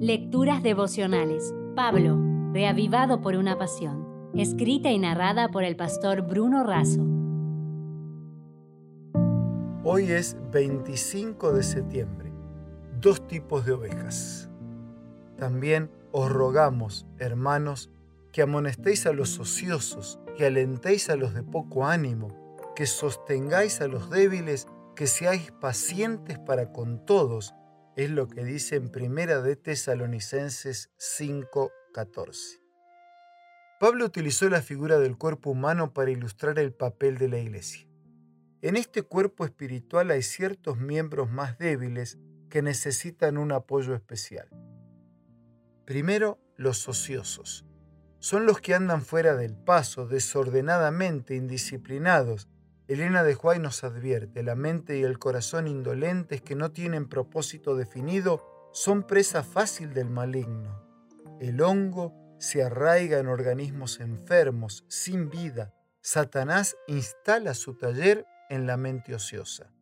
Lecturas devocionales. Pablo, reavivado por una pasión. Escrita y narrada por el pastor Bruno Razo. Hoy es 25 de septiembre. Dos tipos de ovejas. También os rogamos, hermanos, que amonestéis a los ociosos, que alentéis a los de poco ánimo, que sostengáis a los débiles, que seáis pacientes para con todos es lo que dice en Primera de Tesalonicenses 5:14. Pablo utilizó la figura del cuerpo humano para ilustrar el papel de la iglesia. En este cuerpo espiritual hay ciertos miembros más débiles que necesitan un apoyo especial. Primero, los ociosos. Son los que andan fuera del paso, desordenadamente, indisciplinados, Elena de Huay nos advierte, la mente y el corazón indolentes que no tienen propósito definido son presa fácil del maligno. El hongo se arraiga en organismos enfermos, sin vida. Satanás instala su taller en la mente ociosa.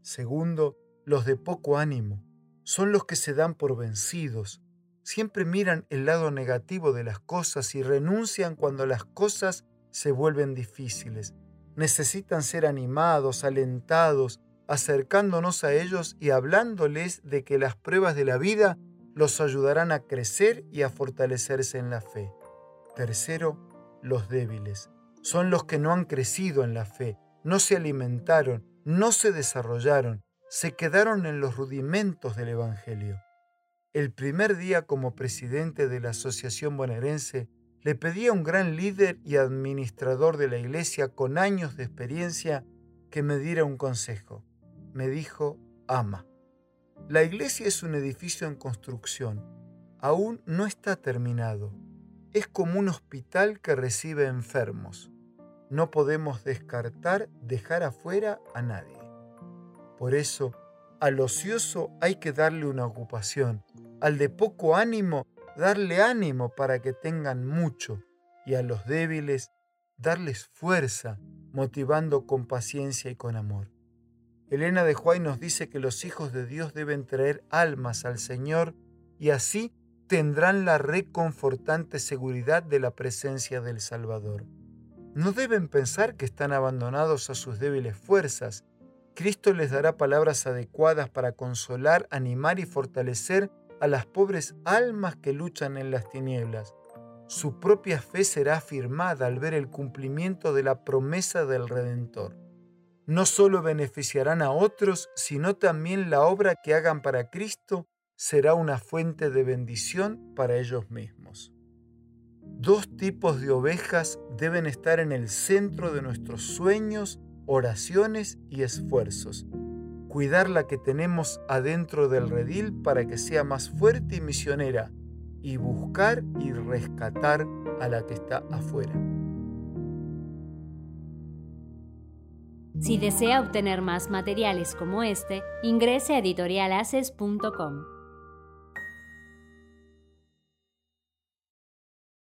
Segundo, los de poco ánimo son los que se dan por vencidos. Siempre miran el lado negativo de las cosas y renuncian cuando las cosas se vuelven difíciles necesitan ser animados, alentados, acercándonos a ellos y hablándoles de que las pruebas de la vida los ayudarán a crecer y a fortalecerse en la fe. Tercero, los débiles. Son los que no han crecido en la fe, no se alimentaron, no se desarrollaron, se quedaron en los rudimentos del Evangelio. El primer día como presidente de la Asociación Bonaerense le pedí a un gran líder y administrador de la iglesia con años de experiencia que me diera un consejo. Me dijo, ama. La iglesia es un edificio en construcción. Aún no está terminado. Es como un hospital que recibe enfermos. No podemos descartar dejar afuera a nadie. Por eso, al ocioso hay que darle una ocupación, al de poco ánimo darle ánimo para que tengan mucho y a los débiles darles fuerza, motivando con paciencia y con amor. Elena de Juárez nos dice que los hijos de Dios deben traer almas al Señor y así tendrán la reconfortante seguridad de la presencia del Salvador. No deben pensar que están abandonados a sus débiles fuerzas. Cristo les dará palabras adecuadas para consolar, animar y fortalecer a las pobres almas que luchan en las tinieblas. Su propia fe será afirmada al ver el cumplimiento de la promesa del Redentor. No solo beneficiarán a otros, sino también la obra que hagan para Cristo será una fuente de bendición para ellos mismos. Dos tipos de ovejas deben estar en el centro de nuestros sueños, oraciones y esfuerzos cuidar la que tenemos adentro del redil para que sea más fuerte y misionera, y buscar y rescatar a la que está afuera. Si desea obtener más materiales como este, ingrese a editorialaces.com.